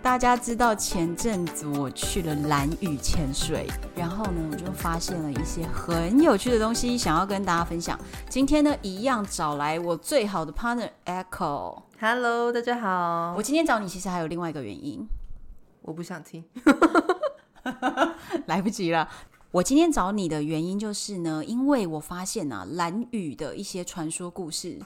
大家知道前阵子我去了蓝屿潜水，然后呢，我就发现了一些很有趣的东西，想要跟大家分享。今天呢，一样找来我最好的 partner Echo。Hello，大家好。我今天找你其实还有另外一个原因，我不想听，来不及了。我今天找你的原因就是呢，因为我发现啊，蓝屿的一些传说故事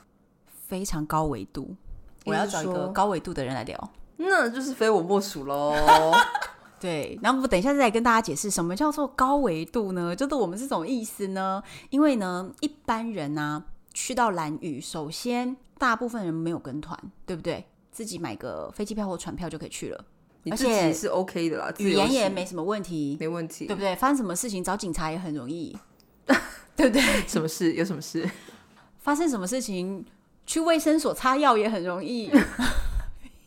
非常高维度。我要找一个高维度的人来聊，那就是非我莫属喽。对，然后我等一下再来跟大家解释什么叫做高维度呢？就是我们是什么意思呢？因为呢，一般人啊去到蓝屿，首先大部分人没有跟团，对不对？自己买个飞机票或船票就可以去了，而且是 OK 的啦，语言也没什么问题，没问题，对不对？发生什么事情找警察也很容易，对不对？什么事？有什么事？发生什么事情？去卫生所擦药也很容易，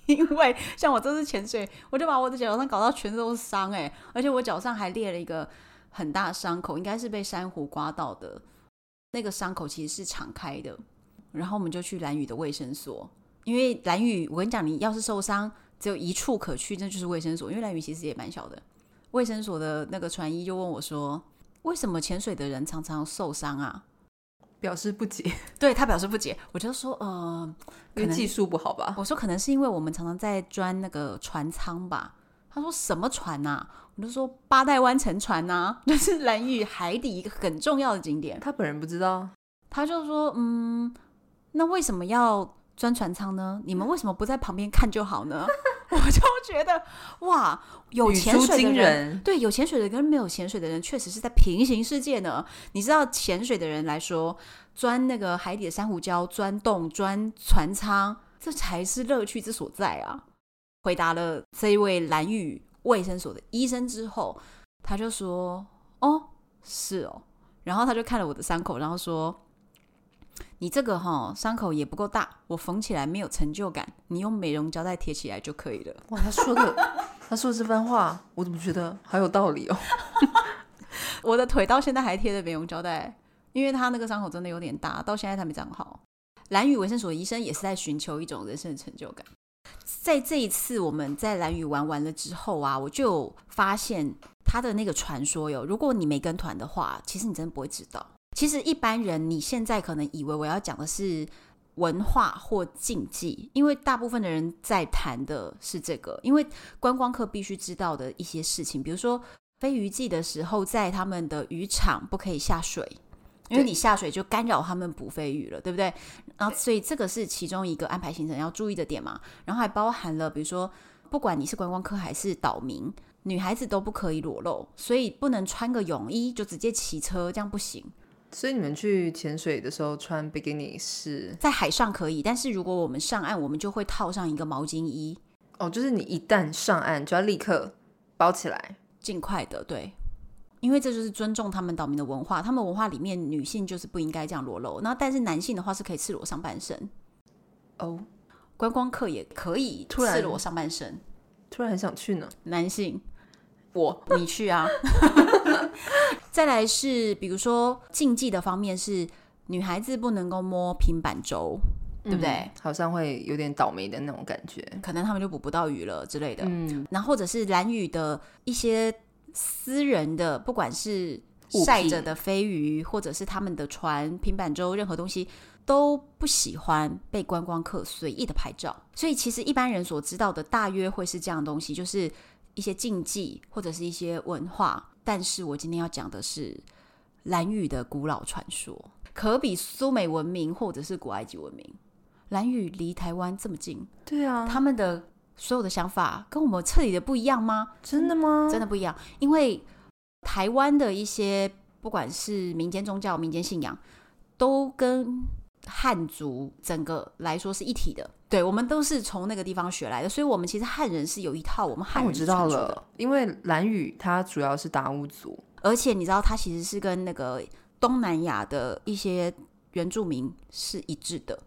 因为像我这次潜水，我就把我的脚上搞到全都是伤哎，而且我脚上还裂了一个很大伤口，应该是被珊瑚刮到的。那个伤口其实是敞开的，然后我们就去兰屿的卫生所，因为兰屿我跟你讲，你要是受伤，只有一处可去，那就是卫生所，因为兰屿其实也蛮小的。卫生所的那个船医就问我说：“为什么潜水的人常常受伤啊？”表示不解，对，他表示不解，我就说，呃，因为技术不好吧？我说可能是因为我们常常在钻那个船舱吧。他说什么船呐、啊？我就说八代湾沉船呐、啊，就是蓝屿海底一个很重要的景点。他本人不知道，他就说，嗯，那为什么要钻船舱呢？你们为什么不在旁边看就好呢？我就觉得哇，有潜水的人，对，有潜水的人跟没有潜水的人，确实是在平行世界呢。你知道，潜水的人来说，钻那个海底的珊瑚礁、钻洞、钻船舱，这才是乐趣之所在啊！回答了这一位蓝屿卫生所的医生之后，他就说：“哦，是哦。”然后他就看了我的伤口，然后说。你这个哈伤口也不够大，我缝起来没有成就感。你用美容胶带贴起来就可以了。哇，他说的，他说的这番话，我怎么觉得好有道理哦？我的腿到现在还贴着美容胶带，因为他那个伤口真的有点大，到现在才没长好。蓝宇维生所医生也是在寻求一种人生的成就感。在这一次我们在兰屿玩完了之后啊，我就发现他的那个传说哟，如果你没跟团的话，其实你真的不会知道。其实一般人，你现在可能以为我要讲的是文化或禁忌，因为大部分的人在谈的是这个。因为观光客必须知道的一些事情，比如说飞鱼季的时候，在他们的渔场不可以下水，因为你下水就干扰他们捕飞鱼了，对不对？然后所以这个是其中一个安排行程要注意的点嘛。然后还包含了，比如说不管你是观光客还是岛民，女孩子都不可以裸露，所以不能穿个泳衣就直接骑车，这样不行。所以你们去潜水的时候穿比基尼是在海上可以，但是如果我们上岸，我们就会套上一个毛巾衣。哦，就是你一旦上岸就要立刻包起来，尽快的，对，因为这就是尊重他们岛民的文化。他们文化里面女性就是不应该这样裸露，那但是男性的话是可以赤裸上半身。哦，观光客也可以赤裸上半身。突然很想去呢，男性。我，你去啊！再来是，比如说禁忌的方面是，女孩子不能够摸平板舟，嗯、对不对？好像会有点倒霉的那种感觉，可能他们就捕不到鱼了之类的。嗯，然后或者是蓝屿的一些私人的，不管是晒着的飞鱼，或者是他们的船、平板舟，任何东西都不喜欢被观光客随意的拍照。所以其实一般人所知道的，大约会是这样的东西，就是。一些禁忌或者是一些文化，但是我今天要讲的是蓝屿的古老传说，可比苏美文明或者是古埃及文明。蓝屿离台湾这么近，对啊，他们的所有的想法跟我们彻底的不一样吗？真的吗？真的不一样，因为台湾的一些不管是民间宗教、民间信仰，都跟汉族整个来说是一体的。对，我们都是从那个地方学来的，所以我们其实汉人是有一套我们汉人。我知道了，因为兰语它主要是达悟族，而且你知道它其实是跟那个东南亚的一些原住民是一致的。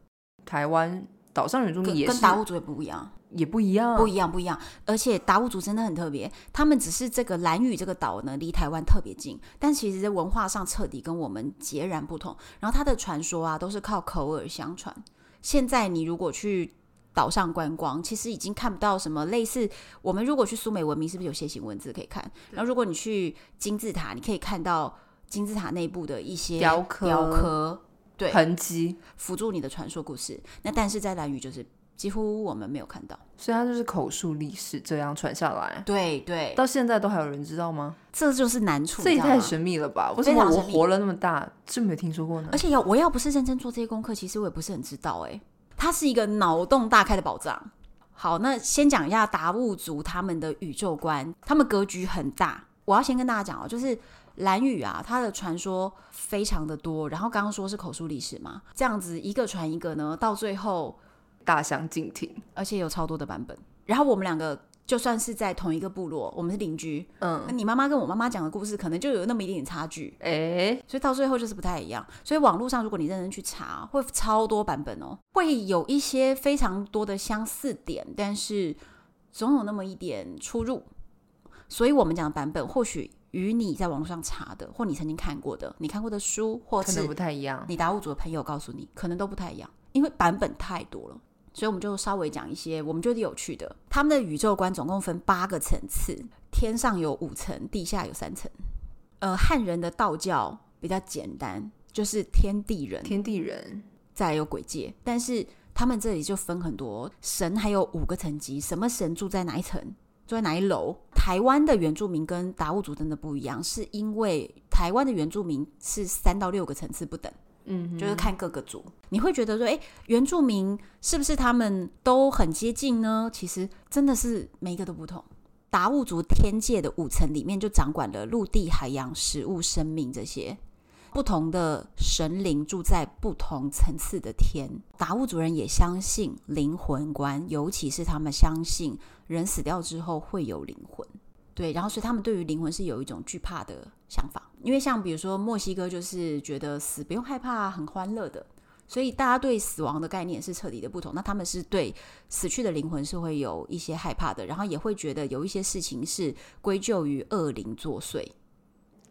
台湾岛上原住民也是跟达悟族也不一样。也不一样，不一样，不一样。而且达悟族真的很特别，他们只是这个兰屿这个岛呢，离台湾特别近，但其实在文化上彻底跟我们截然不同。然后他的传说啊，都是靠口耳相传。现在你如果去岛上观光，其实已经看不到什么类似我们如果去苏美文明，是不是有楔形文字可以看？然后如果你去金字塔，你可以看到金字塔内部的一些雕刻、雕刻对痕迹，辅助你的传说故事。那但是在兰屿就是。几乎我们没有看到，所以他就是口述历史这样传下来。对对，到现在都还有人知道吗？这就是难处，这也太神秘了吧？为什么我活了那么大，就没听说过呢？而且要我要不是认真做这些功课，其实我也不是很知道。哎，它是一个脑洞大开的宝藏。好，那先讲一下达悟族他们的宇宙观，他们格局很大。我要先跟大家讲哦，就是蓝屿啊，它的传说非常的多。然后刚刚说是口述历史嘛，这样子一个传一个呢，到最后。大相径庭，而且有超多的版本。然后我们两个就算是在同一个部落，我们是邻居。嗯，那你妈妈跟我妈妈讲的故事，可能就有那么一点点差距。哎、欸，所以到最后就是不太一样。所以网络上，如果你认真去查，会超多版本哦，会有一些非常多的相似点，但是总有那么一点出入。所以我们讲的版本，或许与你在网络上查的，或你曾经看过的，你看过的书，或是不太一样。你达悟族的朋友告诉你，可能都不太一样，因为版本太多了。所以我们就稍微讲一些我们觉得有趣的。他们的宇宙观总共分八个层次，天上有五层，地下有三层。呃，汉人的道教比较简单，就是天地人，天地人，再来有鬼界。但是他们这里就分很多神，还有五个层级，什么神住在哪一层，住在哪一楼。台湾的原住民跟达悟族真的不一样，是因为台湾的原住民是三到六个层次不等。嗯，就是看各个族，你会觉得说，哎，原住民是不是他们都很接近呢？其实真的是每一个都不同。达悟族天界的五层里面就掌管了陆地、海洋、食物、生命这些不同的神灵住在不同层次的天。达悟族人也相信灵魂观，尤其是他们相信人死掉之后会有灵魂。对，然后所以他们对于灵魂是有一种惧怕的想法，因为像比如说墨西哥就是觉得死不用害怕，很欢乐的，所以大家对死亡的概念是彻底的不同。那他们是对死去的灵魂是会有一些害怕的，然后也会觉得有一些事情是归咎于恶灵作祟。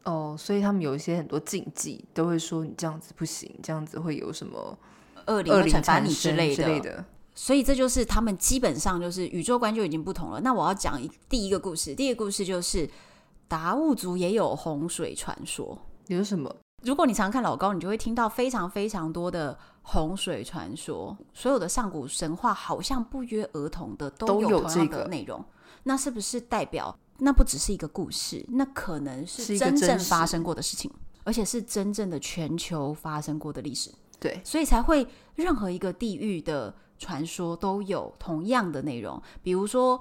哦，所以他们有一些很多禁忌，都会说你这样子不行，这样子会有什么恶灵会惩罚你之类的。所以这就是他们基本上就是宇宙观就已经不同了。那我要讲第一个故事，第一个故事就是达悟族也有洪水传说。有什么？如果你常看老高，你就会听到非常非常多的洪水传说。所有的上古神话好像不约而同的都有同样的内容。那是不是代表那不只是一个故事？那可能是真正发生过的事情，而且是真正的全球发生过的历史。对，所以才会任何一个地域的。传说都有同样的内容，比如说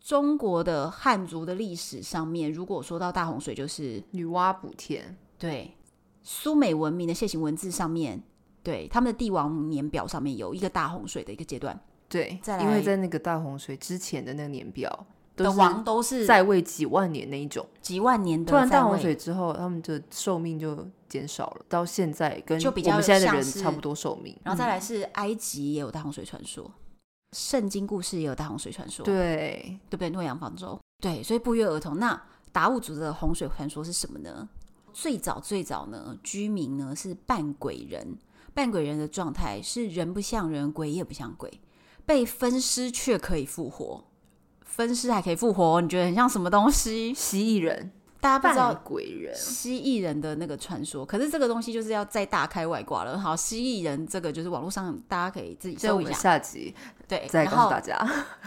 中国的汉族的历史上面，如果说到大洪水，就是女娲补天。对，苏美文明的楔形文字上面，对他们的帝王年表上面有一个大洪水的一个阶段。对，因为在那个大洪水之前的那个年表。的王都是在位几万年那一种，几万年的。突然大洪水之后，他们的寿命就减少了，到现在跟我们现在的人差不多寿命。然后再来是埃及也有大洪水传说，圣经故事也有大洪水传说，对对不对？诺亚方舟，对，所以不约而同。那达悟族的洪水传说是什么呢？最早最早呢，居民呢是半鬼人，半鬼人的状态是人不像人，鬼也不像鬼，被分尸却可以复活。分尸还可以复活，你觉得很像什么东西？蜥蜴人，大家不知道鬼人蜥蜴人的那个传说。可是这个东西就是要再大开外挂了。好，蜥蜴人这个就是网络上大家可以自己搜一下。下集对，再告诉大家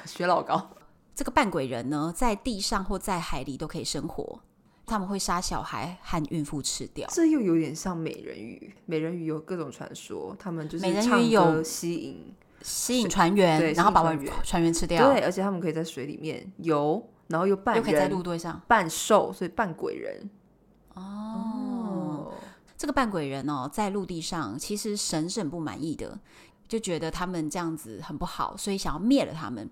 学老高。这个扮鬼人呢，在地上或在海里都可以生活。他们会杀小孩和孕妇吃掉。这又有点像美人鱼。美人鱼有各种传说，他们就是美人鱼有吸引。吸引船员，然后把船员吃掉。对，而且他们可以在水里面游，然后又半人，又可以在陆地上半兽，所以半鬼人。哦，这个扮鬼人哦，在陆地上其实神是很不满意的，就觉得他们这样子很不好，所以想要灭了他们。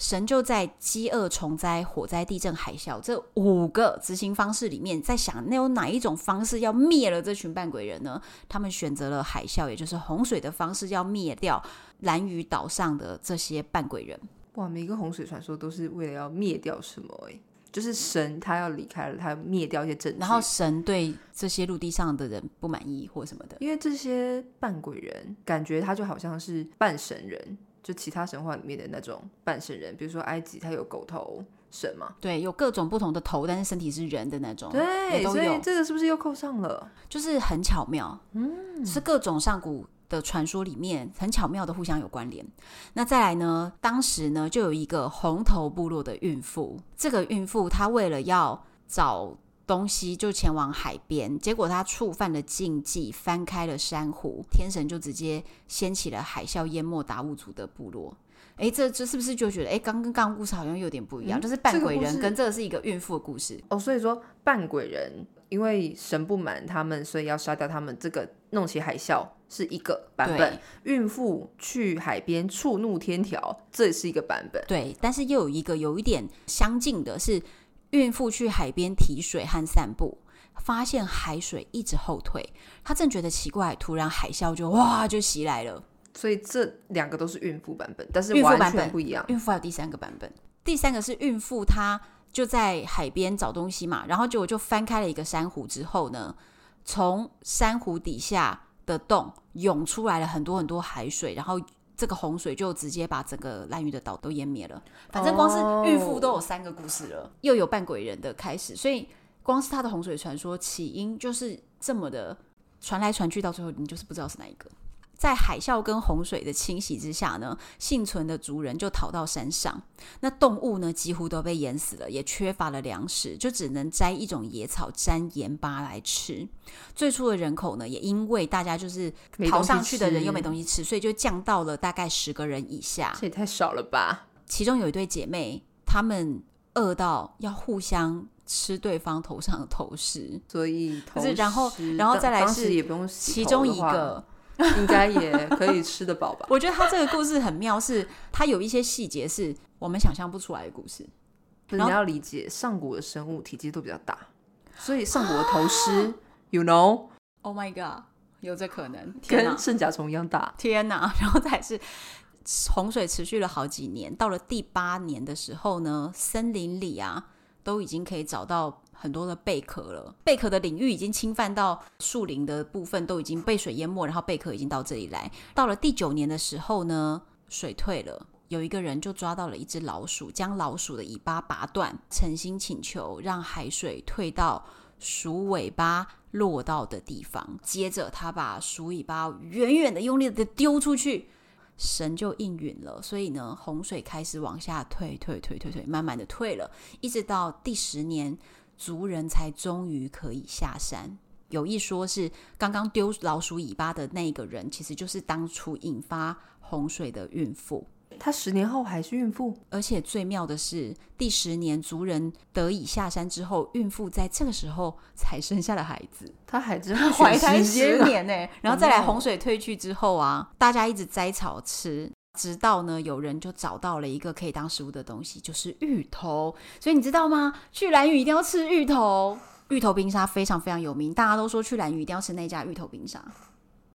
神就在饥饿、虫灾、火灾、地震、海啸这五个执行方式里面，在想那有哪一种方式要灭了这群扮鬼人呢？他们选择了海啸，也就是洪水的方式，要灭掉蓝屿岛上的这些扮鬼人。哇，每个洪水传说都是为了要灭掉什么？哎。就是神他要离开了，他要灭掉一些证据，然后神对这些陆地上的人不满意或什么的，因为这些扮鬼人感觉他就好像是半神人，就其他神话里面的那种半神人，比如说埃及它有狗头神嘛，对，有各种不同的头，但是身体是人的那种，对，所以这个是不是又扣上了？就是很巧妙，嗯，是各种上古。的传说里面很巧妙的互相有关联。那再来呢？当时呢就有一个红头部落的孕妇，这个孕妇她为了要找东西，就前往海边，结果他触犯了禁忌，翻开了珊瑚，天神就直接掀起了海啸，淹没达悟族的部落。哎，这这是不是就觉得哎，刚跟刚刚故事好像有点不一样？嗯、就是扮鬼人跟这个是一个孕妇的故事哦。所以说扮鬼人因为神不满他们，所以要杀掉他们。这个弄起海啸。是一个版本，孕妇去海边触怒天条，这也是一个版本。对，但是又有一个有一点相近的是，孕妇去海边提水和散步，发现海水一直后退，她正觉得奇怪，突然海啸就哇就袭来了。所以这两个都是孕妇版本，但是完全不一样。孕妇还有第三个版本，第三个是孕妇她就在海边找东西嘛，然后结果就翻开了一个珊瑚之后呢，从珊瑚底下。的洞涌出来了很多很多海水，然后这个洪水就直接把整个蓝屿的岛都淹灭了。反正光是孕妇都有三个故事了，又有扮鬼人的开始，所以光是他的洪水传说起因就是这么的传来传去，到最后你就是不知道是哪一个。在海啸跟洪水的侵袭之下呢，幸存的族人就逃到山上。那动物呢，几乎都被淹死了，也缺乏了粮食，就只能摘一种野草沾盐巴来吃。最初的人口呢，也因为大家就是逃上去的人又没东西吃，所以就降到了大概十个人以下。这也太少了吧？其中有一对姐妹，她们饿到要互相吃对方头上的头饰，所以然后然后再来是其中一个。应该也可以吃得饱吧？我觉得他这个故事很妙，是他有一些细节是我们想象不出来的故事。你要理解，上古的生物体积都比较大，所以上古的头狮，you know？Oh my god，有这可能？跟圣甲虫一样大？天哪！然后再是洪水持续了好几年，到了第八年的时候呢，森林里啊都已经可以找到。很多的贝壳了，贝壳的领域已经侵犯到树林的部分，都已经被水淹没，然后贝壳已经到这里来。到了第九年的时候呢，水退了，有一个人就抓到了一只老鼠，将老鼠的尾巴拔断，诚心请求让海水退到鼠尾巴落到的地方。接着他把鼠尾巴远远的用力的丢出去。神就应允了，所以呢，洪水开始往下退，退，退，退，退，慢慢的退了，一直到第十年。族人才终于可以下山。有一说是刚刚丢老鼠尾巴的那个人，其实就是当初引发洪水的孕妇。她十年后还是孕妇，而且最妙的是，第十年族人得以下山之后，孕妇在这个时候才生下了孩子。她还真怀胎十年呢。然后再来洪水退去之后啊，大家一直摘草吃。直到呢，有人就找到了一个可以当食物的东西，就是芋头。所以你知道吗？去兰屿一定要吃芋头，芋头冰沙非常非常有名，大家都说去兰屿一定要吃那家芋头冰沙。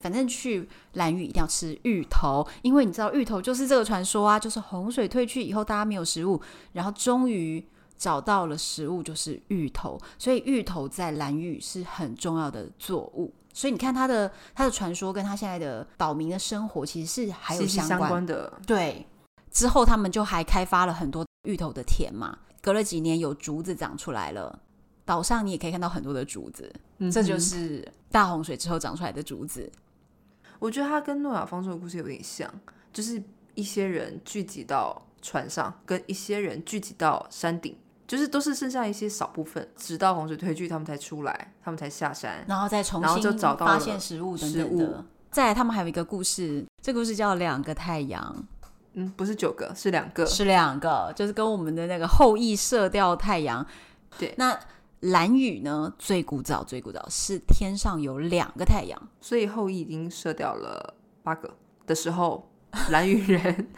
反正去兰屿一定要吃芋头，因为你知道芋头就是这个传说啊，就是洪水退去以后，大家没有食物，然后终于找到了食物，就是芋头。所以芋头在兰屿是很重要的作物。所以你看它的它的传说跟它现在的岛民的生活其实是还有相关，相关的。对，之后他们就还开发了很多芋头的田嘛。隔了几年，有竹子长出来了，岛上你也可以看到很多的竹子。嗯，这就是大洪水之后长出来的竹子。我觉得他跟诺亚方舟的故事有点像，就是一些人聚集到船上，跟一些人聚集到山顶。就是都是剩下一些少部分，直到洪水退去，他们才出来，他们才下山，然后再重新就找到发现食物等等的。再来，他们还有一个故事，这个故事叫两个太阳。嗯，不是九个，是两个，是两个，就是跟我们的那个后羿射掉太阳。对，那兰屿呢，最古早最古早是天上有两个太阳，所以后羿已经射掉了八个的时候，蓝雨人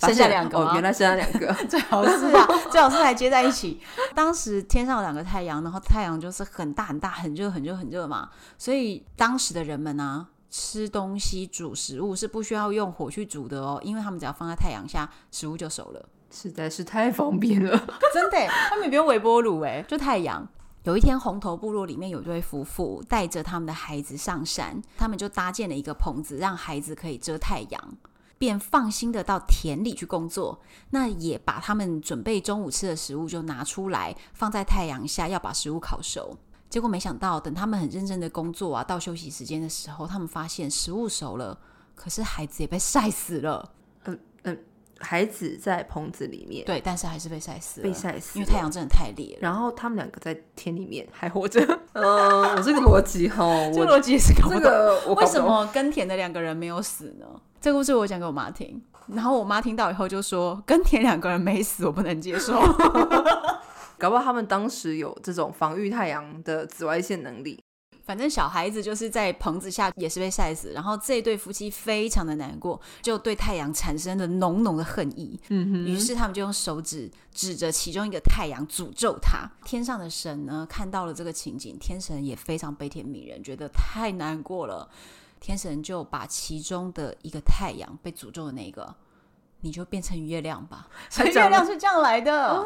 剩下两个哦，原来剩下两个，最好是啊，最好是还接在一起。当时天上有两个太阳，然后太阳就是很大很大，很热很热很热嘛，所以当时的人们呢、啊，吃东西煮食物是不需要用火去煮的哦，因为他们只要放在太阳下，食物就熟了，实在是太方便了，真的，他们也不用微波炉哎，就太阳。有一天，红头部落里面有一对夫妇带着他们的孩子上山，他们就搭建了一个棚子，让孩子可以遮太阳，便放心的到田里去工作。那也把他们准备中午吃的食物就拿出来放在太阳下，要把食物烤熟。结果没想到，等他们很认真的工作啊，到休息时间的时候，他们发现食物熟了，可是孩子也被晒死了。嗯嗯。孩子在棚子里面，对，但是还是被晒死了，被晒死，因为太阳真的太烈了。然后他们两个在天里面还活着。嗯、呃，我这个逻辑哈，这个逻辑也是搞不懂。这个为什么耕田的两个人没有死呢？这个故事我讲给我妈听，然后我妈听到以后就说：“耕田两个人没死，我不能接受。”搞不好他们当时有这种防御太阳的紫外线能力。反正小孩子就是在棚子下也是被晒死，然后这对夫妻非常的难过，就对太阳产生了浓浓的恨意。嗯哼，于是他们就用手指指着其中一个太阳诅咒他。天上的神呢，看到了这个情景，天神也非常悲天悯人，觉得太难过了。天神就把其中的一个太阳被诅咒的那个，你就变成月亮吧。所以月亮是这样来的哦，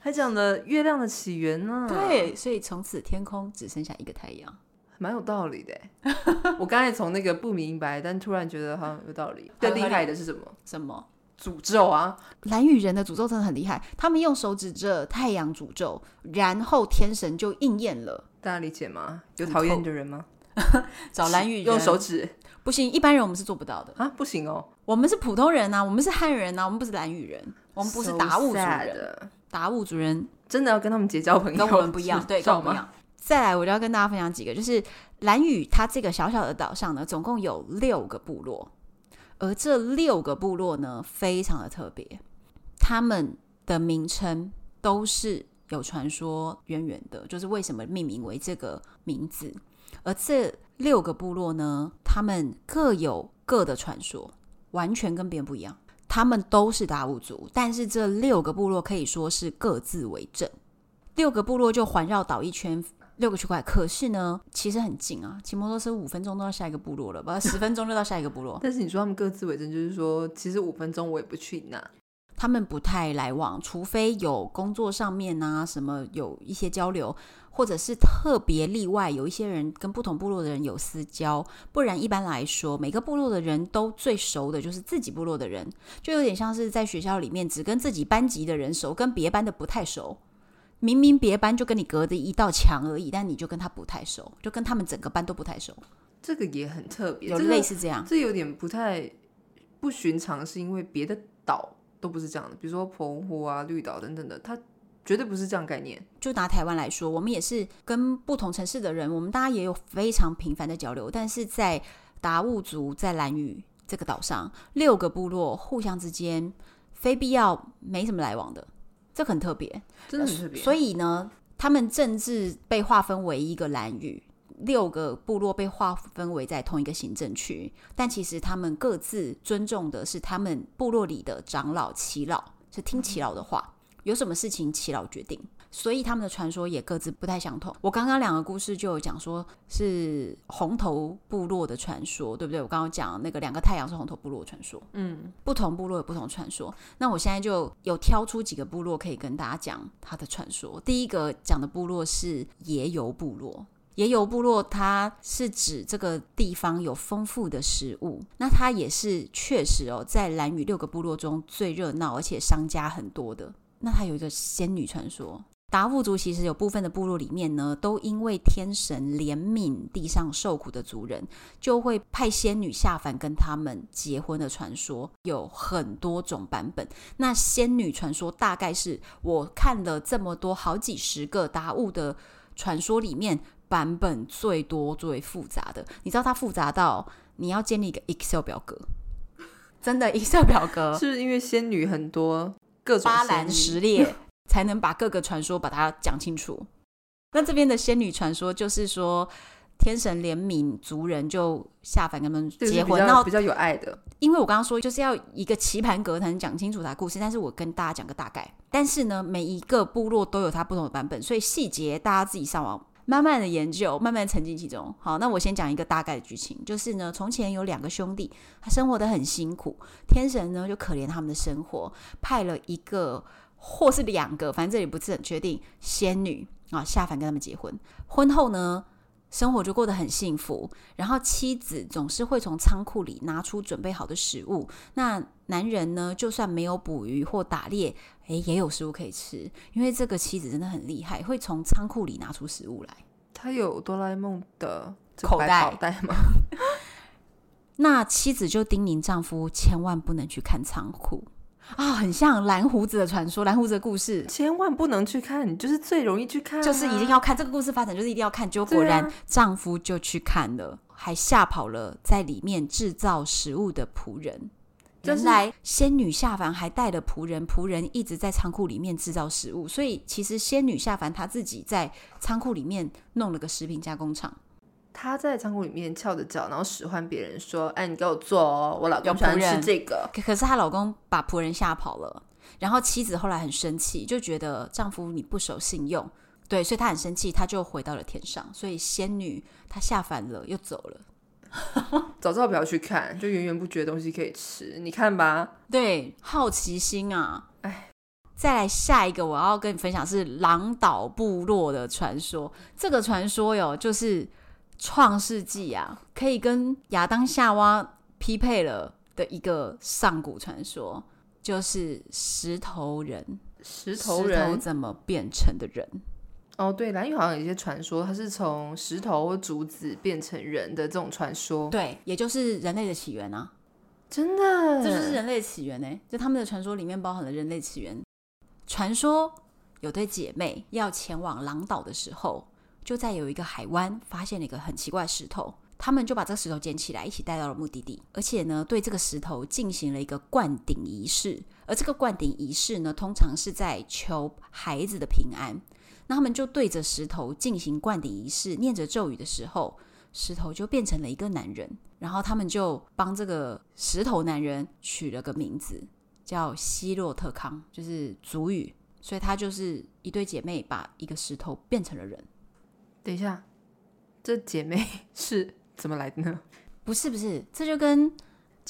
还讲了月亮的起源呢。对，所以从此天空只剩下一个太阳。蛮有道理的，我刚才从那个不明白，但突然觉得好像有道理。更厉害的是什么？什么诅咒啊？蓝雨人的诅咒真的很厉害，他们用手指着太阳诅咒，然后天神就应验了。大家理解吗？有讨厌的人吗？找蓝雨人用手指不行，一般人我们是做不到的啊！不行哦，我们是普通人啊，我们是汉人啊，我们不是蓝雨人，我们不是达悟族人。达悟族人真的要跟他们结交朋友，跟我们不一样，对，跟我们不一样。再来，我就要跟大家分享几个，就是蓝屿它这个小小的岛上呢，总共有六个部落，而这六个部落呢，非常的特别，他们的名称都是有传说渊源的，就是为什么命名为这个名字。而这六个部落呢，他们各有各的传说，完全跟别人不一样。他们都是达悟族，但是这六个部落可以说是各自为政，六个部落就环绕岛一圈。六个区块，可是呢，其实很近啊，骑摩托车五分钟都到下一个部落了，不，十分钟就到下一个部落。但是你说他们各自为政，就是说，其实五分钟我也不去那。他们不太来往，除非有工作上面啊什么有一些交流，或者是特别例外，有一些人跟不同部落的人有私交，不然一般来说，每个部落的人都最熟的就是自己部落的人，就有点像是在学校里面只跟自己班级的人熟，跟别班的不太熟。明明别班就跟你隔着一道墙而已，但你就跟他不太熟，就跟他们整个班都不太熟。这个也很特别，有类似这样，这有点不太不寻常，是因为别的岛都不是这样的，比如说澎湖啊、绿岛等等的，它绝对不是这样概念。就拿台湾来说，我们也是跟不同城市的人，我们大家也有非常频繁的交流，但是在达悟族在兰屿这个岛上，六个部落互相之间非必要没什么来往的。这很特别，真的很特别。所以呢，他们政治被划分为一个兰屿，六个部落被划分为在同一个行政区，但其实他们各自尊重的是他们部落里的长老耆老，是听耆老的话，有什么事情耆老决定。所以他们的传说也各自不太相同。我刚刚两个故事就有讲说是红头部落的传说，对不对？我刚刚讲那个两个太阳是红头部落的传说，嗯，不同部落有不同传说。那我现在就有挑出几个部落可以跟大家讲它的传说。第一个讲的部落是野游部落，野游部落它是指这个地方有丰富的食物，那它也是确实哦，在蓝屿六个部落中最热闹而且商家很多的。那它有一个仙女传说。达悟族其实有部分的部落里面呢，都因为天神怜悯地上受苦的族人，就会派仙女下凡跟他们结婚的传说有很多种版本。那仙女传说大概是我看了这么多好几十个达悟的传说里面版本最多最复杂的。你知道它复杂到你要建立一个 Excel 表格，真的 Excel 表格 是不是因为仙女很多各种八兰十列？才能把各个传说把它讲清楚。那这边的仙女传说就是说，天神怜悯族人，就下凡跟他们结婚，然后比较有爱的。因为我刚刚说就是要一个棋盘格才能讲清楚他的故事，但是我跟大家讲个大概。但是呢，每一个部落都有它不同的版本，所以细节大家自己上网慢慢的研究，慢慢沉浸其中。好，那我先讲一个大概的剧情，就是呢，从前有两个兄弟，他生活的很辛苦，天神呢就可怜他们的生活，派了一个或是两个，反正这里不是很确定，仙女。啊，下凡跟他们结婚，婚后呢，生活就过得很幸福。然后妻子总是会从仓库里拿出准备好的食物，那男人呢，就算没有捕鱼或打猎，诶，也有食物可以吃。因为这个妻子真的很厉害，会从仓库里拿出食物来。他有哆啦 A 梦的口袋口袋吗？那妻子就叮咛丈夫，千万不能去看仓库。啊、哦，很像蓝胡子的传说，蓝胡子的故事，千万不能去看，你就是最容易去看、啊，就是一定要看这个故事发展，就是一定要看。结果果然，丈夫就去看了，还吓跑了在里面制造食物的仆人。原来仙女下凡还带了仆人，仆人一直在仓库里面制造食物，所以其实仙女下凡她自己在仓库里面弄了个食品加工厂。她在仓库里面翘着脚，然后使唤别人说：“哎，你给我做哦，我老公喜欢吃这个。”可是她老公把仆人吓跑了，然后妻子后来很生气，就觉得丈夫你不守信用，对，所以她很生气，她就回到了天上。所以仙女她下凡了，又走了。早知道不要去看，就源源不绝的东西可以吃。你看吧，对，好奇心啊，哎，再来下一个，我要跟你分享是狼岛部落的传说。这个传说哟，就是。创世纪啊，可以跟亚当夏娃匹配了的一个上古传说，就是石头人。石头人石头怎么变成的人？哦，对，蓝玉好像有一些传说，它是从石头或竹子变成人的这种传说。对，也就是人类的起源啊！真的，这就是人类起源呢。就他们的传说里面包含了人类起源。传说有对姐妹要前往狼岛的时候。就在有一个海湾，发现了一个很奇怪的石头，他们就把这个石头捡起来，一起带到了目的地，而且呢，对这个石头进行了一个灌顶仪式。而这个灌顶仪式呢，通常是在求孩子的平安。那他们就对着石头进行灌顶仪式，念着咒语的时候，石头就变成了一个男人。然后他们就帮这个石头男人取了个名字，叫希洛特康，就是族语。所以他就是一对姐妹把一个石头变成了人。等一下，这姐妹 是怎么来的呢？不是不是，这就跟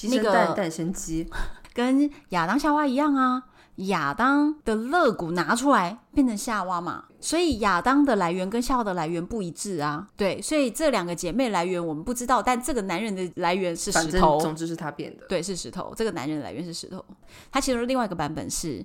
那个诞生鸡 跟亚当夏娃一样啊。亚当的肋骨拿出来变成夏娃嘛，所以亚当的来源跟夏娃的来源不一致啊。对，所以这两个姐妹来源我们不知道，但这个男人的来源是石头。总之是他变的。对，是石头。这个男人的来源是石头。他其实另外一个版本是。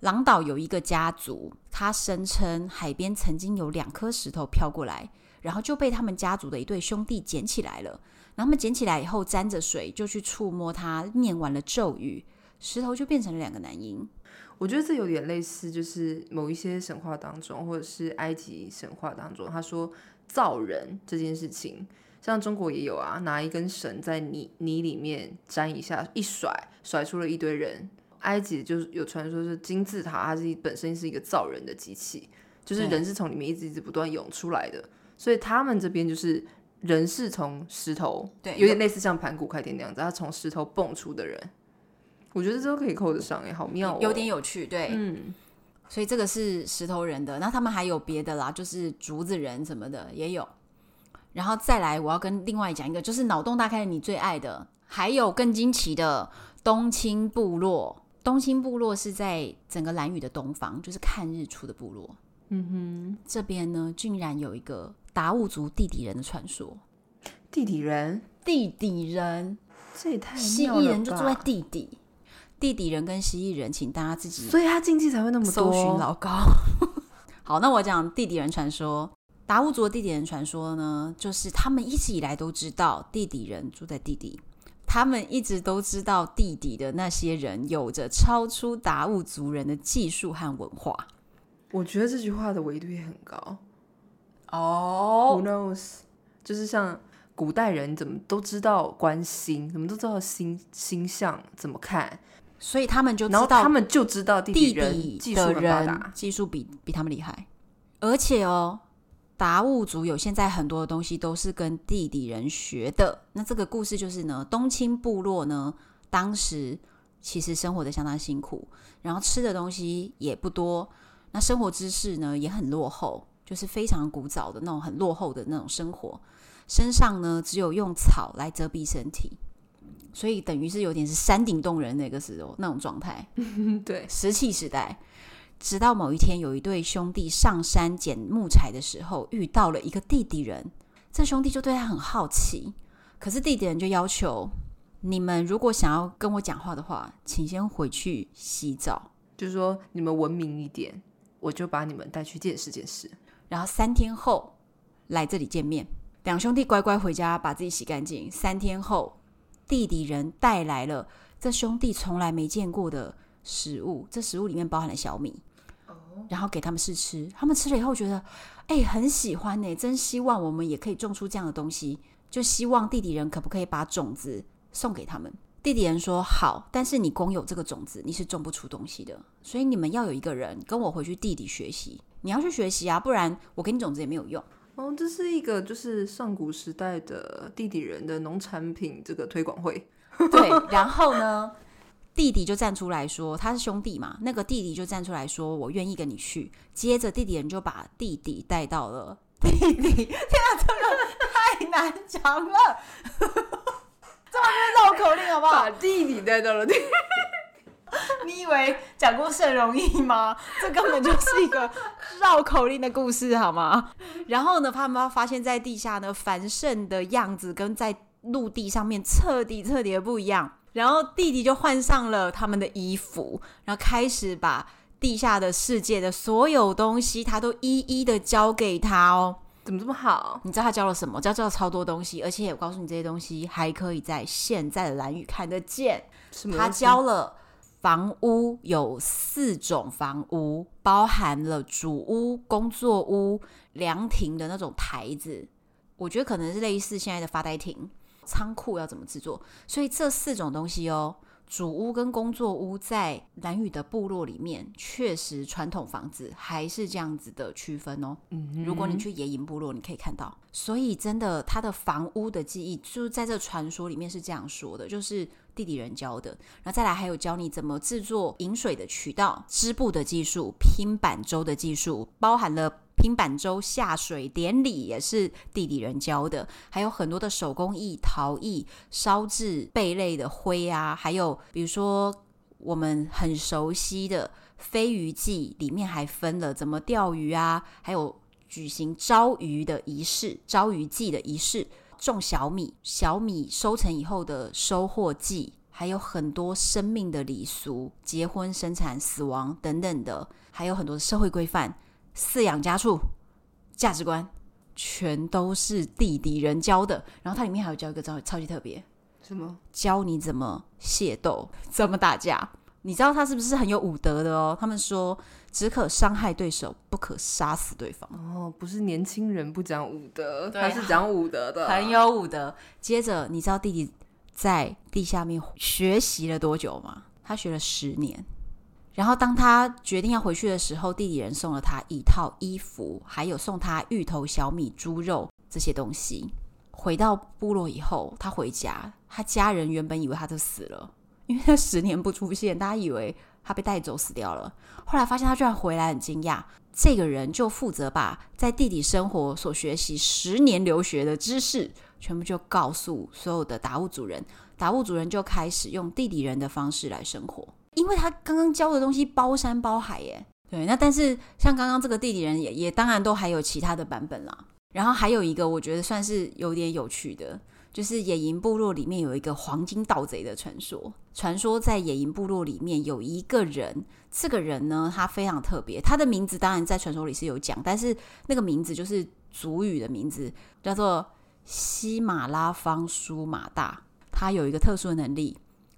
狼岛有一个家族，他声称海边曾经有两颗石头飘过来，然后就被他们家族的一对兄弟捡起来了。然后他们捡起来以后，沾着水就去触摸它，念完了咒语，石头就变成了两个男婴。我觉得这有点类似，就是某一些神话当中，或者是埃及神话当中，他说造人这件事情，像中国也有啊，拿一根绳在泥泥里面沾一下，一甩，甩出了一堆人。埃及就是有传说，是金字塔，它是本身是一个造人的机器，就是人是从里面一直一直不断涌出来的，所以他们这边就是人是从石头，对，有点类似像盘古开天那样子，他从石头蹦出的人，我觉得这都可以扣得上，哎，好妙哦，有点有趣，对，嗯，所以这个是石头人的，那他们还有别的啦，就是竹子人什么的也有，然后再来，我要跟另外讲一个，就是脑洞大开，你最爱的，还有更惊奇的东青部落。东兴部落是在整个兰屿的东方，就是看日出的部落。嗯哼，这边呢，竟然有一个达悟族地底人的传说。地底人，地底人，这也太蜥蜴人就住在地底。地底人跟蜥蜴人，请大家自己，所以他禁忌才会那么多。搜寻老高。好，那我讲地底人传说。达悟族的地底人传说呢，就是他们一直以来都知道地底人住在地底。他们一直都知道地底的那些人有着超出达悟族人的技术和文化。我觉得这句话的维度也很高。哦、oh，Who knows？就是像古代人怎么都知道观星，怎么都知道星星象怎么看，所以他们就知道，他们就知道地底人技术技术比比他们厉害。而且哦，达悟族有现在很多的东西都是跟地底人学的。那这个故事就是呢，东青部落呢，当时其实生活的相当辛苦，然后吃的东西也不多，那生活知识呢也很落后，就是非常古早的那种很落后的那种生活。身上呢只有用草来遮蔽身体，所以等于是有点是山顶洞人那个时候那种状态。对，石器时代。直到某一天，有一对兄弟上山捡木材的时候，遇到了一个地底人。这兄弟就对他很好奇，可是地底人就要求：你们如果想要跟我讲话的话，请先回去洗澡。就是说，你们文明一点，我就把你们带去见识见识。然后三天后来这里见面。两兄弟乖乖回家，把自己洗干净。三天后，地底人带来了这兄弟从来没见过的食物，这食物里面包含了小米。然后给他们试吃，他们吃了以后觉得，哎，很喜欢呢，真希望我们也可以种出这样的东西。就希望地底人可不可以把种子送给他们？地底人说好，但是你光有这个种子，你是种不出东西的。所以你们要有一个人跟我回去地底学习，你要去学习啊，不然我给你种子也没有用。哦，这是一个就是上古时代的地底人的农产品这个推广会。对，然后呢？弟弟就站出来说：“他是兄弟嘛。”那个弟弟就站出来说：“我愿意跟你去。”接着弟弟人就把弟弟带到了 弟弟。天啊，这个太难讲了，这么绕口令好不好？把弟弟带到了弟弟。你以为讲故事很容易吗？这根本就是一个绕口令的故事，好吗？然后呢，他们发现，在地下呢，繁盛的样子跟在陆地上面彻底彻底的不一样。然后弟弟就换上了他们的衣服，然后开始把地下的世界的所有东西，他都一一的交给他哦。怎么这么好？你知道他教了什么？教教了超多东西，而且我告诉你这些东西还可以在现在的蓝宇看得见。他教了房屋有四种房屋，包含了主屋、工作屋、凉亭的那种台子。我觉得可能是类似现在的发呆亭。仓库要怎么制作？所以这四种东西哦，主屋跟工作屋在蓝雨的部落里面，确实传统房子还是这样子的区分哦。嗯，如果你去野营部落，你可以看到。所以真的，他的房屋的记忆，就是在这传说里面是这样说的，就是地底人教的。然后再来还有教你怎么制作饮水的渠道、织布的技术、拼板舟的技术，包含了。拼板舟下水典礼也是地底人教的，还有很多的手工艺、陶艺、烧制贝类的灰啊，还有比如说我们很熟悉的飞鱼祭，里面还分了怎么钓鱼啊，还有举行招鱼的仪式、招鱼祭的仪式，种小米、小米收成以后的收获季，还有很多生命的礼俗、结婚、生产、死亡等等的，还有很多的社会规范。饲养家畜、价值观，全都是地底人教的。然后它里面还有教一个超超级特别，什么？教你怎么械斗，怎么打架。你知道他是不是很有武德的哦？他们说只可伤害对手，不可杀死对方。哦，不是年轻人不讲武德，他是讲武德的，很有武德。接着，你知道弟弟在地下面学习了多久吗？他学了十年。然后当他决定要回去的时候，弟弟人送了他一套衣服，还有送他芋头、小米、猪肉这些东西。回到部落以后，他回家，他家人原本以为他就死了，因为他十年不出现，大家以为他被带走死掉了。后来发现他居然回来，很惊讶。这个人就负责把在地底生活所学习十年留学的知识，全部就告诉所有的达悟族人。达悟族人就开始用地底人的方式来生活。因为他刚刚教的东西包山包海耶，对，那但是像刚刚这个地底人也也当然都还有其他的版本啦。然后还有一个我觉得算是有点有趣的，就是野营部落里面有一个黄金盗贼的传说。传说在野营部落里面有一个人，这个人呢，他非常特别，他的名字当然在传说里是有讲，但是那个名字就是族语的名字，叫做西马拉方舒马大。他有一个特殊的能力。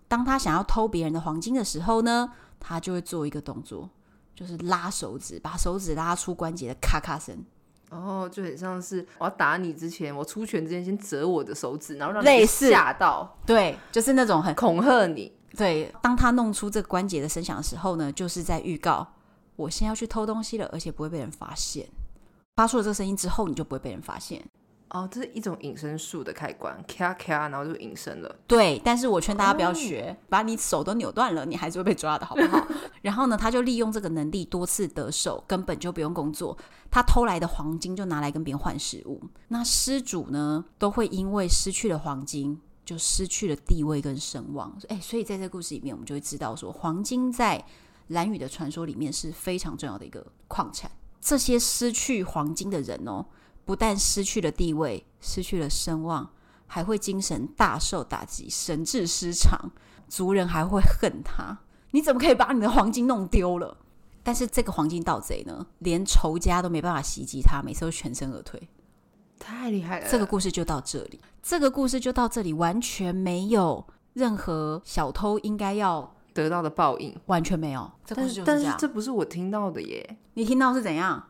当他想要偷别人的黄金的时候呢，他就会做一个动作，就是拉手指，把手指拉出关节的咔咔声。哦，就很像是我要打你之前，我出拳之前先折我的手指，然后让你吓到。对，就是那种很恐吓你。对，当他弄出这个关节的声响的时候呢，就是在预告我先要去偷东西了，而且不会被人发现。发出了这个声音之后，你就不会被人发现。哦，这是一种隐身术的开关，咔咔，然后就隐身了。对，但是我劝大家不要学，哦、把你手都扭断了，你还是会被抓的，好不好？然后呢，他就利用这个能力多次得手，根本就不用工作。他偷来的黄金就拿来跟别人换食物。那失主呢，都会因为失去了黄金，就失去了地位跟声望。哎，所以在这个故事里面，我们就会知道说，黄金在蓝宇的传说里面是非常重要的一个矿产。这些失去黄金的人哦。不但失去了地位，失去了声望，还会精神大受打击，神志失常，族人还会恨他。你怎么可以把你的黄金弄丢了？但是这个黄金盗贼呢，连仇家都没办法袭击他，每次都全身而退，太厉害了。这个故事就到这里，这个故事就到这里，完全没有任何小偷应该要得到的报应，完全没有。这故事就是这样。但是这不是我听到的耶，你听到是怎样？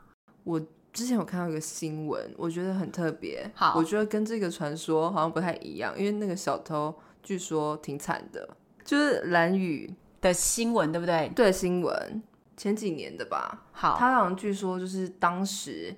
我。之前有看到一个新闻，我觉得很特别。好，我觉得跟这个传说好像不太一样，因为那个小偷据说挺惨的，就是蓝雨的新闻，对不对？对，新闻前几年的吧。好，他好像据说就是当时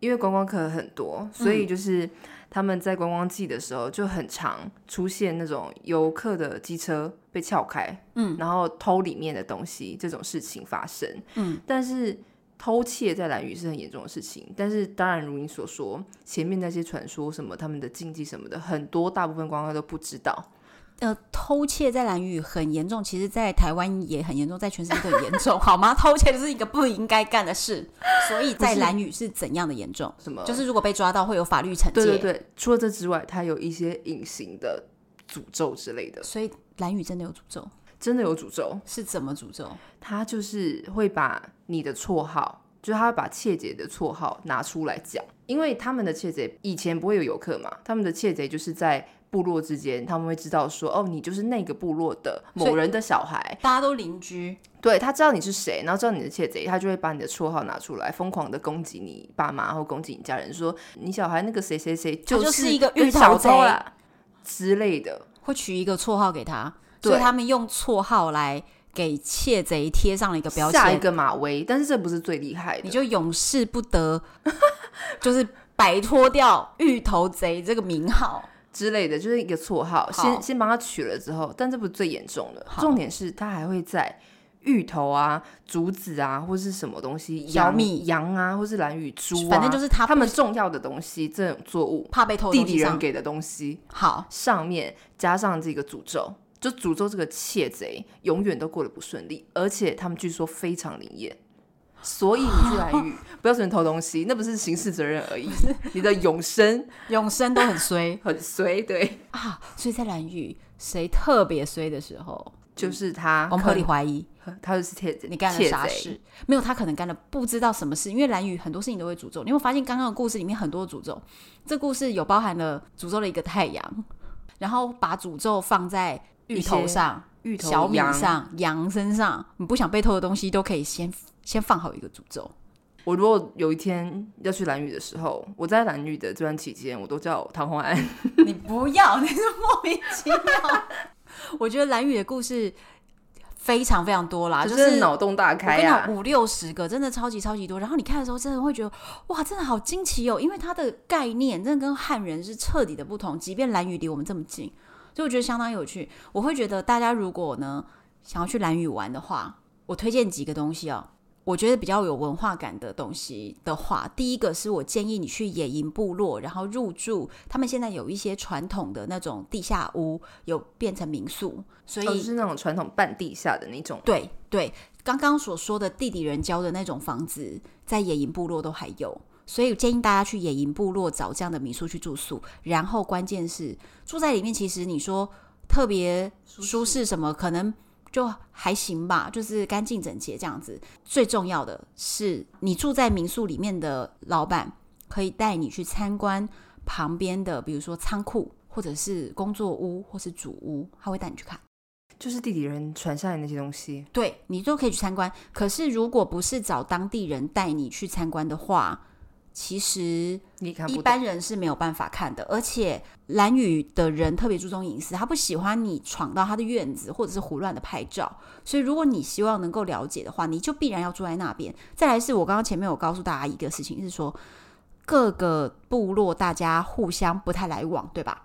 因为观光客很多，所以就是他们在观光季的时候就很常出现那种游客的机车被撬开，嗯，然后偷里面的东西这种事情发生，嗯，但是。偷窃在蓝屿是很严重的事情，但是当然如你所说，前面那些传说什么他们的禁忌什么的，很多大部分观光客都不知道。呃，偷窃在蓝屿很严重，其实在台湾也很严重，在全世界都很严重，好吗？偷窃就是一个不应该干的事，所以在蓝屿是怎样的严重？什么？就是如果被抓到会有法律惩戒。对对对，除了这之外，它有一些隐形的诅咒之类的。所以蓝屿真的有诅咒。真的有诅咒？是怎么诅咒？他就是会把你的绰号，就是他会把窃贼的绰号拿出来讲，因为他们的窃贼以前不会有游客嘛，他们的窃贼就是在部落之间，他们会知道说，哦，你就是那个部落的某人的小孩，大家都邻居，对，他知道你是谁，然后知道你的窃贼，他就会把你的绰号拿出来，疯狂的攻击你爸妈或攻击你家人，说你小孩那个谁谁谁就是一个小偷啦之类的，会取一个绰号给他。所以他们用绰号来给窃贼贴上了一个标签，下一个马威。但是这不是最厉害的，你就永世不得，就是摆脱掉芋头贼这个名号。之类的，就是一个绰号。先先帮他取了之后，但这不是最严重的，重点是他还会在芋头啊、竹子啊，或是什么东西，小米、羊啊，或是蓝雨猪啊，反正就是他他们重要的东西，这种作物怕被偷，地底人给的东西，好，上面加上这个诅咒。就诅咒这个窃贼永远都过得不顺利，而且他们据说非常灵验，所以你去蓝屿不要随便偷东西，那不是刑事责任而已，你的永生永生都很衰，很衰，对啊，所以在蓝屿谁特别衰的时候，就是他，我们合理怀疑他就是窃贼，你干了啥事？没有，他可能干了不知道什么事，因为蓝屿很多事情都会诅咒。你会发现刚刚的故事里面很多诅咒，这故事有包含了诅咒了一个太阳，然后把诅咒放在。芋头上、芋头小米上、羊身上，你不想被偷的东西都可以先先放好一个诅咒。我如果有一天要去蓝屿的时候，我在蓝屿的这段期间，我都叫唐红安。你不要，你是莫名其妙。我觉得蓝屿的故事非常非常多啦，就是脑洞大开啊，五六十个，真的超级超级多。然后你看的时候，真的会觉得哇，真的好惊奇哦，因为它的概念真的跟汉人是彻底的不同。即便蓝屿离我们这么近。所以我觉得相当有趣，我会觉得大家如果呢想要去蓝屿玩的话，我推荐几个东西哦。我觉得比较有文化感的东西的话，第一个是我建议你去野营部落，然后入住他们现在有一些传统的那种地下屋，有变成民宿，所以、哦、是那种传统半地下的那种。对对，刚刚所说的地底人教的那种房子，在野营部落都还有。所以建议大家去野营部落找这样的民宿去住宿，然后关键是住在里面，其实你说特别舒适什么，可能就还行吧，就是干净整洁这样子。最重要的是，你住在民宿里面的老板可以带你去参观旁边的，比如说仓库，或者是工作屋，或是主屋，他会带你去看，就是地底人传下来那些东西，对，你都可以去参观。可是如果不是找当地人带你去参观的话，其实一般人是没有办法看的，而且蓝宇的人特别注重隐私，他不喜欢你闯到他的院子或者是胡乱的拍照。所以，如果你希望能够了解的话，你就必然要住在那边。再来是我刚刚前面有告诉大家一个事情，是说各个部落大家互相不太来往，对吧？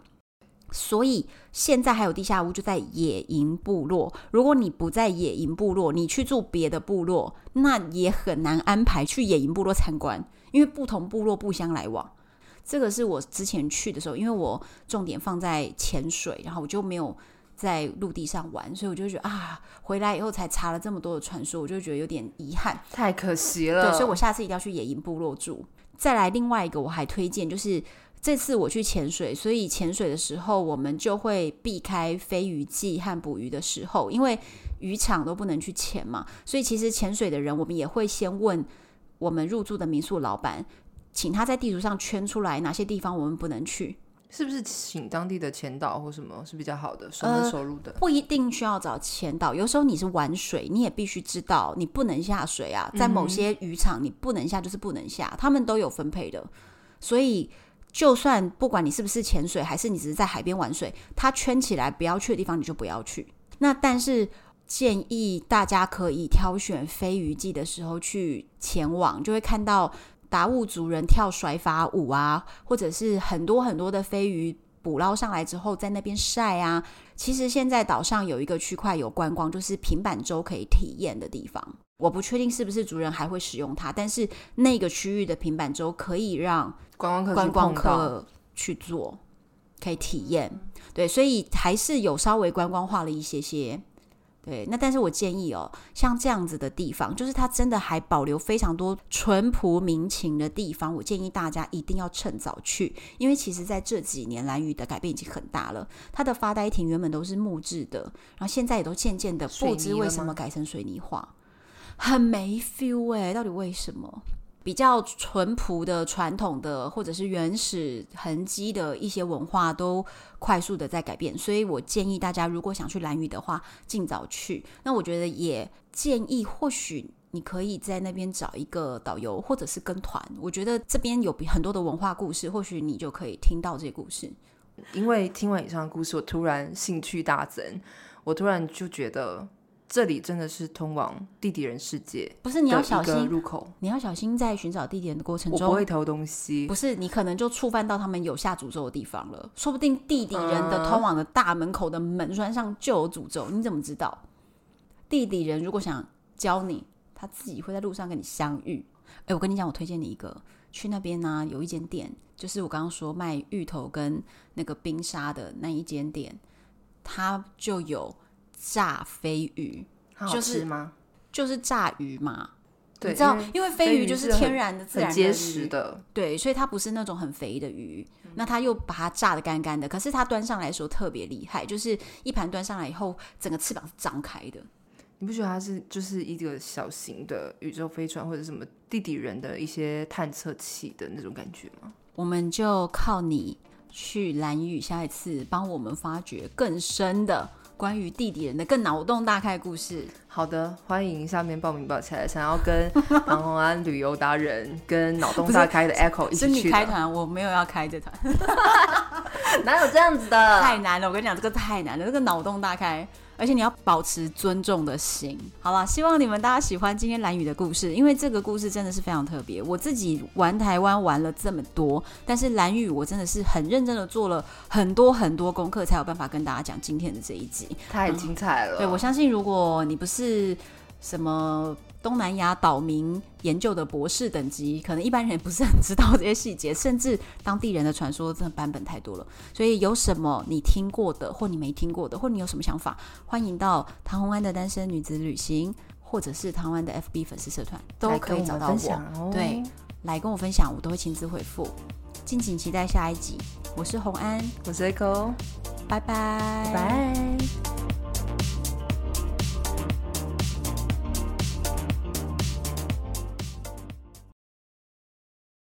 所以现在还有地下屋就在野营部落。如果你不在野营部落，你去住别的部落，那也很难安排去野营部落参观。因为不同部落不相来往，这个是我之前去的时候，因为我重点放在潜水，然后我就没有在陆地上玩，所以我就觉得啊，回来以后才查了这么多的传说，我就觉得有点遗憾，太可惜了。对，所以我下次一定要去野营部落住。再来另外一个，我还推荐就是这次我去潜水，所以潜水的时候我们就会避开飞鱼季和捕鱼的时候，因为渔场都不能去潜嘛，所以其实潜水的人我们也会先问。我们入住的民宿老板，请他在地图上圈出来哪些地方我们不能去，是不是请当地的前导或什么是比较好的，熟门熟路的？呃，不一定需要找前导，有时候你是玩水，你也必须知道你不能下水啊，在某些渔场你不能下就是不能下，他们都有分配的，所以就算不管你是不是潜水，还是你只是在海边玩水，他圈起来不要去的地方你就不要去。那但是。建议大家可以挑选飞鱼季的时候去前往，就会看到达悟族人跳甩法舞啊，或者是很多很多的飞鱼捕捞上来之后在那边晒啊。其实现在岛上有一个区块有观光，就是平板舟可以体验的地方。我不确定是不是族人还会使用它，但是那个区域的平板舟可以让观光客观光客去做，可以体验。对，所以还是有稍微观光化了一些些。对，那但是我建议哦，像这样子的地方，就是它真的还保留非常多淳朴民情的地方，我建议大家一定要趁早去，因为其实在这几年兰屿的改变已经很大了。它的发呆亭原本都是木质的，然后现在也都渐渐的不知为什么改成水泥化，很没 feel 哎，到底为什么？比较淳朴的、传统的，或者是原始痕迹的一些文化，都快速的在改变。所以我建议大家，如果想去兰屿的话，尽早去。那我觉得也建议，或许你可以在那边找一个导游，或者是跟团。我觉得这边有很多的文化故事，或许你就可以听到这些故事。因为听完以上的故事，我突然兴趣大增，我突然就觉得。这里真的是通往地底人世界，不是，你要小心入口，你要小心在寻找地点的过程中，我不会偷东西。不是，你可能就触犯到他们有下诅咒的地方了，说不定地底人的通往的大门口的门栓上就有诅咒，你怎么知道？地底人如果想教你，他自己会在路上跟你相遇。哎，我跟你讲，我推荐你一个，去那边呢、啊，有一间店，就是我刚刚说卖芋头跟那个冰沙的那一间店，它就有。炸飞鱼，就是吗？就是、炸鱼嘛，对，你知道，因为飞鱼就是天然的、自然的、结实的，对，所以它不是那种很肥的鱼。嗯、那它又把它炸的干干的，可是它端上来的时候特别厉害，就是一盘端上来以后，整个翅膀是张开的。你不觉得它是就是一个小型的宇宙飞船，或者什么地底人的一些探测器的那种感觉吗？我们就靠你去蓝雨，下一次帮我们发掘更深的。关于地底人的更脑洞大开的故事，好的，欢迎下面报名报起来，想要跟 唐红安旅游达人跟脑洞大开的 Echo 一起去开团，我没有要开这团，哪有这样子的？太难了，我跟你讲，这个太难了，这个脑洞大开。而且你要保持尊重的心，好了，希望你们大家喜欢今天蓝宇的故事，因为这个故事真的是非常特别。我自己玩台湾玩了这么多，但是蓝宇我真的是很认真的做了很多很多功课，才有办法跟大家讲今天的这一集，太精彩了。嗯，对，我相信，如果你不是什么。东南亚岛民研究的博士等级，可能一般人也不是很知道这些细节，甚至当地人的传说真的版本太多了。所以有什么你听过的，或你没听过的，或你有什么想法，欢迎到唐红安的单身女子旅行，或者是唐红安的 FB 粉丝社团，都可以找到我。我哦、对，来跟我分享，我都会亲自回复。敬请期待下一集。我是红安，我是 Echo，拜拜，拜。